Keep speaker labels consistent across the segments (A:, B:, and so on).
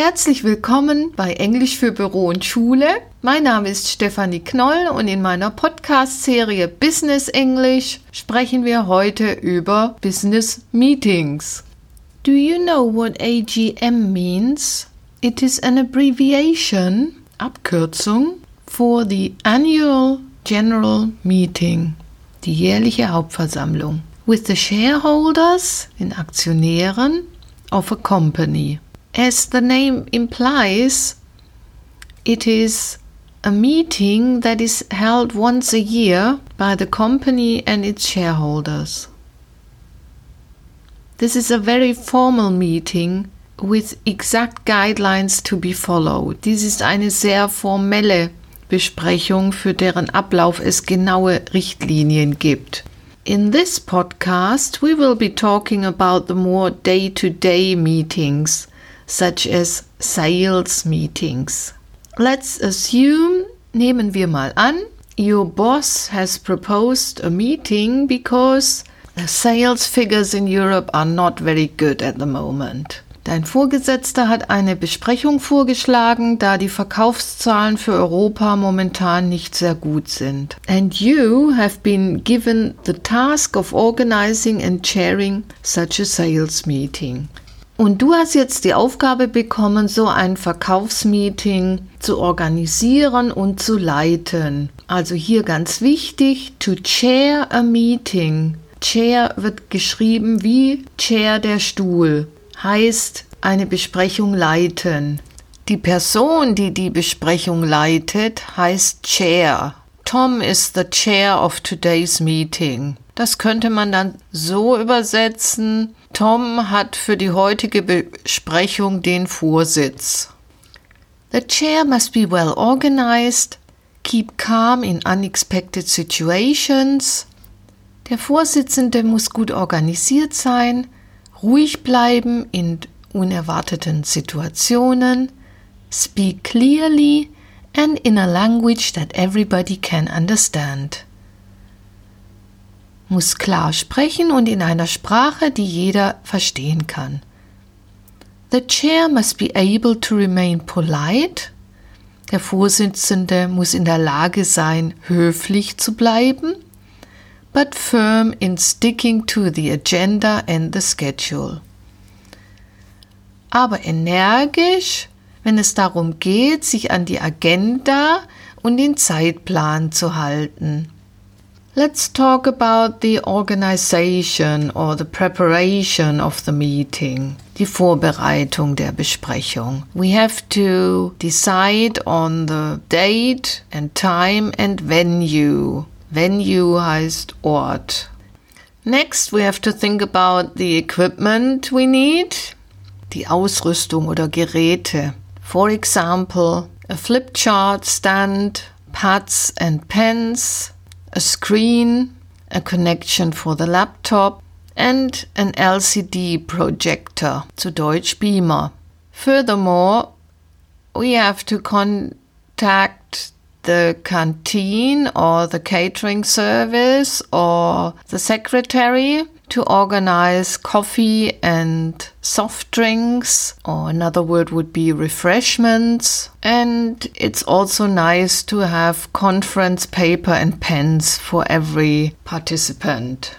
A: Herzlich willkommen bei Englisch für Büro und Schule. Mein Name ist Stefanie Knoll und in meiner Podcast-Serie Business English sprechen wir heute über Business Meetings. Do you know what AGM means? It is an abbreviation, Abkürzung, for the Annual General Meeting, die jährliche Hauptversammlung, with the shareholders, den Aktionären, of a company. As the name implies, it is a meeting that is held once a year by the company and its shareholders. This is a very formal meeting with exact guidelines to be followed. Dies ist eine sehr formelle Besprechung, für deren Ablauf es genaue Richtlinien gibt. In this podcast, we will be talking about the more day to day meetings, such as sales meetings. Let's assume, nehmen wir mal an, your boss has proposed a meeting because the sales figures in Europe are not very good at the moment. Dein Vorgesetzter hat eine Besprechung vorgeschlagen, da die Verkaufszahlen für Europa momentan nicht sehr gut sind. And you have been given the task of organizing and chairing such a sales meeting. Und du hast jetzt die Aufgabe bekommen, so ein Verkaufsmeeting zu organisieren und zu leiten. Also hier ganz wichtig, to chair a meeting. Chair wird geschrieben wie Chair der Stuhl heißt eine Besprechung leiten. Die Person, die die Besprechung leitet, heißt Chair. Tom is the chair of today's meeting. Das könnte man dann so übersetzen. Tom hat für die heutige Besprechung den Vorsitz. The chair must be well organized, keep calm in unexpected situations. Der Vorsitzende muss gut organisiert sein, ruhig bleiben in unerwarteten Situationen, speak clearly and in a language that everybody can understand. Muss klar sprechen und in einer Sprache, die jeder verstehen kann. The chair must be able to remain polite. Der Vorsitzende muss in der Lage sein, höflich zu bleiben but firm in sticking to the agenda and the schedule. Aber energisch, wenn es darum geht, sich an die Agenda und den Zeitplan zu halten. Let's talk about the organization or the preparation of the meeting, die Vorbereitung der Besprechung. We have to decide on the date and time and venue Venue heißt Ort. Next, we have to think about the equipment we need. Die Ausrüstung oder Geräte. For example, a flip chart stand, pads and pens, a screen, a connection for the laptop and an LCD projector, zu Deutsch Beamer. Furthermore, we have to contact the canteen or the catering service or the secretary to organize coffee and soft drinks, or another word would be refreshments. And it's also nice to have conference paper and pens for every participant.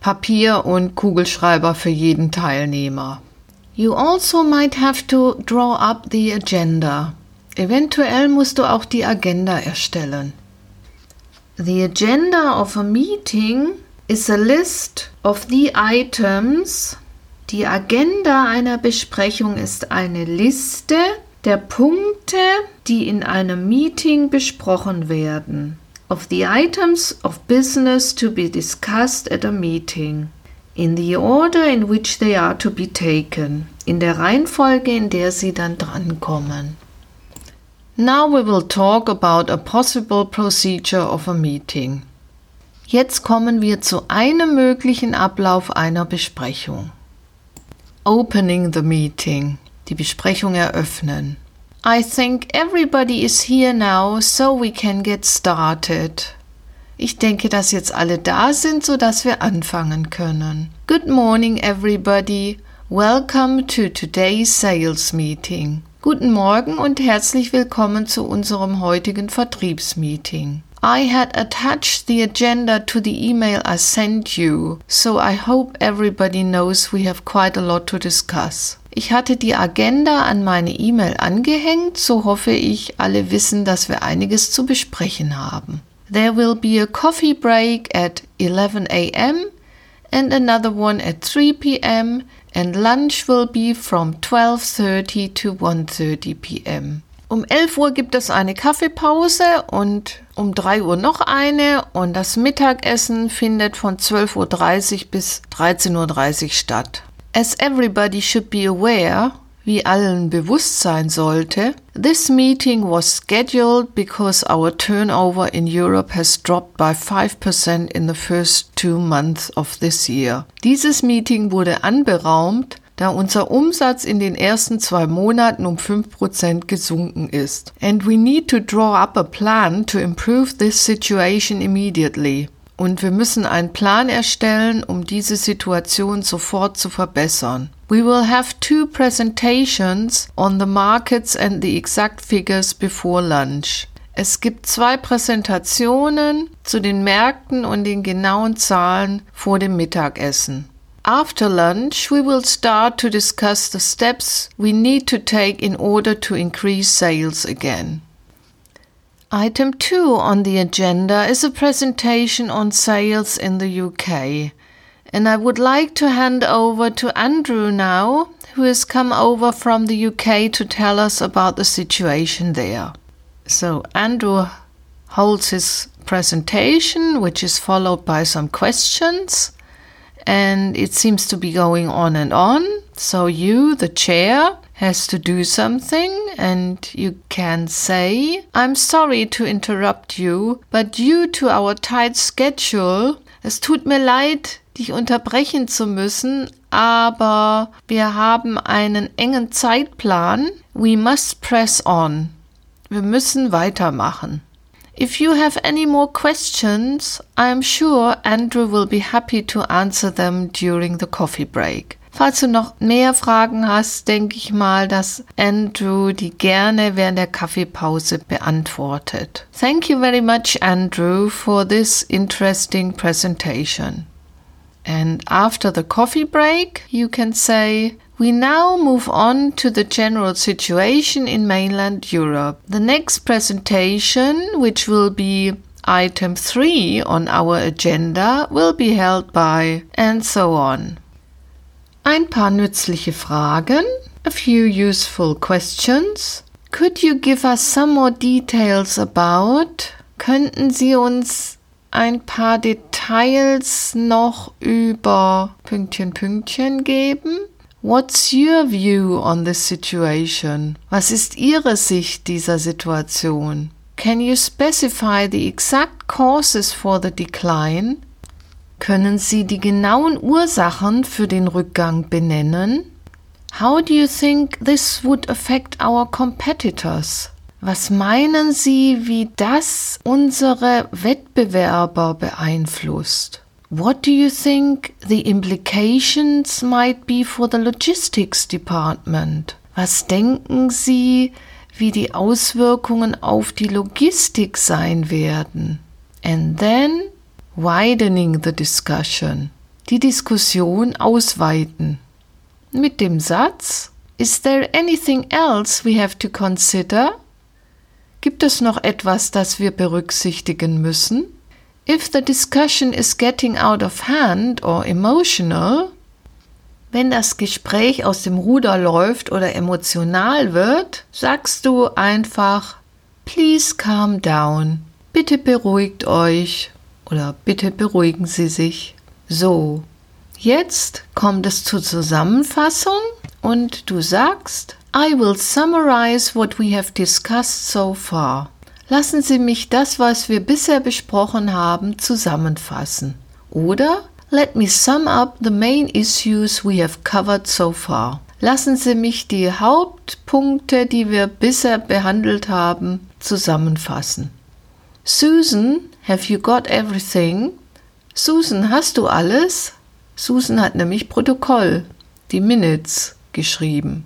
A: Papier und Kugelschreiber für jeden Teilnehmer. You also might have to draw up the agenda. Eventuell musst du auch die Agenda erstellen. The agenda of a meeting is a list of the items. Die Agenda einer Besprechung ist eine Liste der Punkte, die in einem Meeting besprochen werden. Of the items of business to be discussed at a meeting. In the order in which they are to be taken. In der Reihenfolge, in der sie dann drankommen. Now we will talk about a possible procedure of a meeting. Jetzt kommen wir zu einem möglichen Ablauf einer Besprechung. Opening the meeting. Die Besprechung eröffnen. I think everybody is here now, so we can get started. Ich denke, dass jetzt alle da sind, so dass wir anfangen können. Good morning, everybody. Welcome to today's sales meeting. Guten Morgen und herzlich willkommen zu unserem heutigen Vertriebsmeeting. I had attached the agenda to the email I sent you, so I hope everybody knows we have quite a lot to discuss. Ich hatte die Agenda an meine E-Mail angehängt, so hoffe ich, alle wissen, dass wir einiges zu besprechen haben. There will be a coffee break at 11 a.m. and another one at 3 p.m. and lunch will be from 12:30 to 1:30 p.m. Um 11 Uhr gibt es eine Kaffeepause und um 3 Uhr noch eine und das Mittagessen findet von 12.30 Uhr bis 13.30 Uhr statt. As everybody should be aware, wie allen bewusst sein sollte, this meeting was scheduled because our turnover in Europe has dropped by 5% in the first two months of this year. Dieses Meeting wurde anberaumt, da unser Umsatz in den ersten zwei Monaten um 5% gesunken ist. And we need to draw up a plan to improve this situation immediately. Und wir müssen einen Plan erstellen, um diese Situation sofort zu verbessern. We will have two presentations on the markets and the exact figures before lunch. Es gibt zwei Präsentationen zu den Märkten und den genauen Zahlen vor dem Mittagessen. After lunch, we will start to discuss the steps we need to take in order to increase sales again. Item 2 on the agenda is a presentation on sales in the UK. And I would like to hand over to Andrew now, who has come over from the UK to tell us about the situation there. So, Andrew holds his presentation, which is followed by some questions and it seems to be going on and on. So you, the chair, has to do something and you can say, I'm sorry to interrupt you, but due to our tight schedule, es tut mir leid, dich unterbrechen zu müssen, aber wir haben einen engen Zeitplan. We must press on. Wir müssen weitermachen. If you have any more questions, I am sure Andrew will be happy to answer them during the coffee break. Falls du noch mehr Fragen hast, denke ich mal, dass Andrew die gerne während der Kaffeepause beantwortet. Thank you very much, Andrew, for this interesting presentation. And after the coffee break, you can say, we now move on to the general situation in mainland Europe. The next presentation, which will be item 3 on our agenda, will be held by and so on. Ein paar nützliche Fragen, a few useful questions. Could you give us some more details about? Könnten Sie uns ein paar Details noch über Pünktchen Pünktchen geben? What's your view on this situation? Was ist Ihre Sicht dieser Situation? Can you specify the exact causes for the decline? Können Sie die genauen Ursachen für den Rückgang benennen? How do you think this would affect our competitors? Was meinen Sie, wie das unsere Wettbewerber beeinflusst? What do you think the implications might be for the logistics department? Was denken Sie, wie die Auswirkungen auf die Logistik sein werden? And then widening the discussion. Die Diskussion ausweiten. Mit dem Satz Is there anything else we have to consider? Gibt es noch etwas, das wir berücksichtigen müssen? If the discussion is getting out of hand or emotional, wenn das Gespräch aus dem Ruder läuft oder emotional wird, sagst du einfach Please calm down. Bitte beruhigt euch oder bitte beruhigen Sie sich. So, jetzt kommt es zur Zusammenfassung und du sagst I will summarize what we have discussed so far. Lassen Sie mich das, was wir bisher besprochen haben, zusammenfassen. Oder Let me sum up the main issues we have covered so far. Lassen Sie mich die Hauptpunkte, die wir bisher behandelt haben, zusammenfassen. Susan, have you got everything? Susan, hast du alles? Susan hat nämlich Protokoll. die Minutes geschrieben.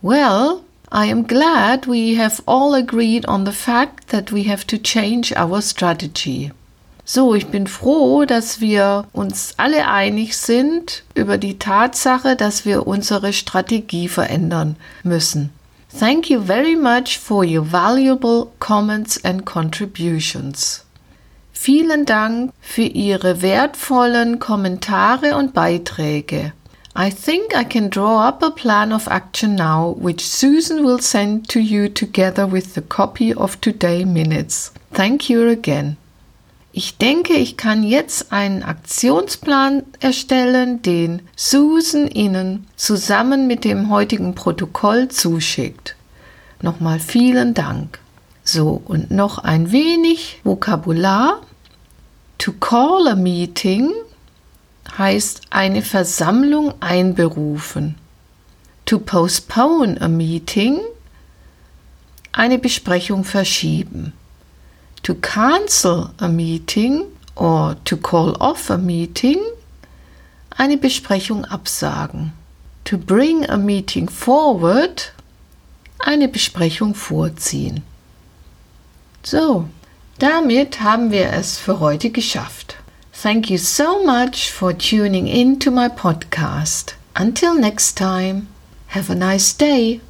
A: Well, I am glad we have all agreed on the fact that we have to change our strategy. So, ich bin froh, dass wir uns alle einig sind über die Tatsache, dass wir unsere Strategie verändern müssen. Thank you very much for your valuable comments and contributions. Vielen Dank für Ihre wertvollen Kommentare und Beiträge. I think I can draw up a plan of action now, which Susan will send to you together with the copy of today minutes. Thank you again. Ich denke, ich kann jetzt einen Aktionsplan erstellen, den Susan Ihnen zusammen mit dem heutigen Protokoll zuschickt. Nochmal vielen Dank. So, und noch ein wenig Vokabular. To call a meeting heißt eine Versammlung einberufen. To postpone a meeting eine Besprechung verschieben. To cancel a meeting or to call off a meeting eine Besprechung absagen. To bring a meeting forward eine Besprechung vorziehen. So, damit haben wir es für heute geschafft. Thank you so much for tuning in to my podcast. Until next time, have a nice day.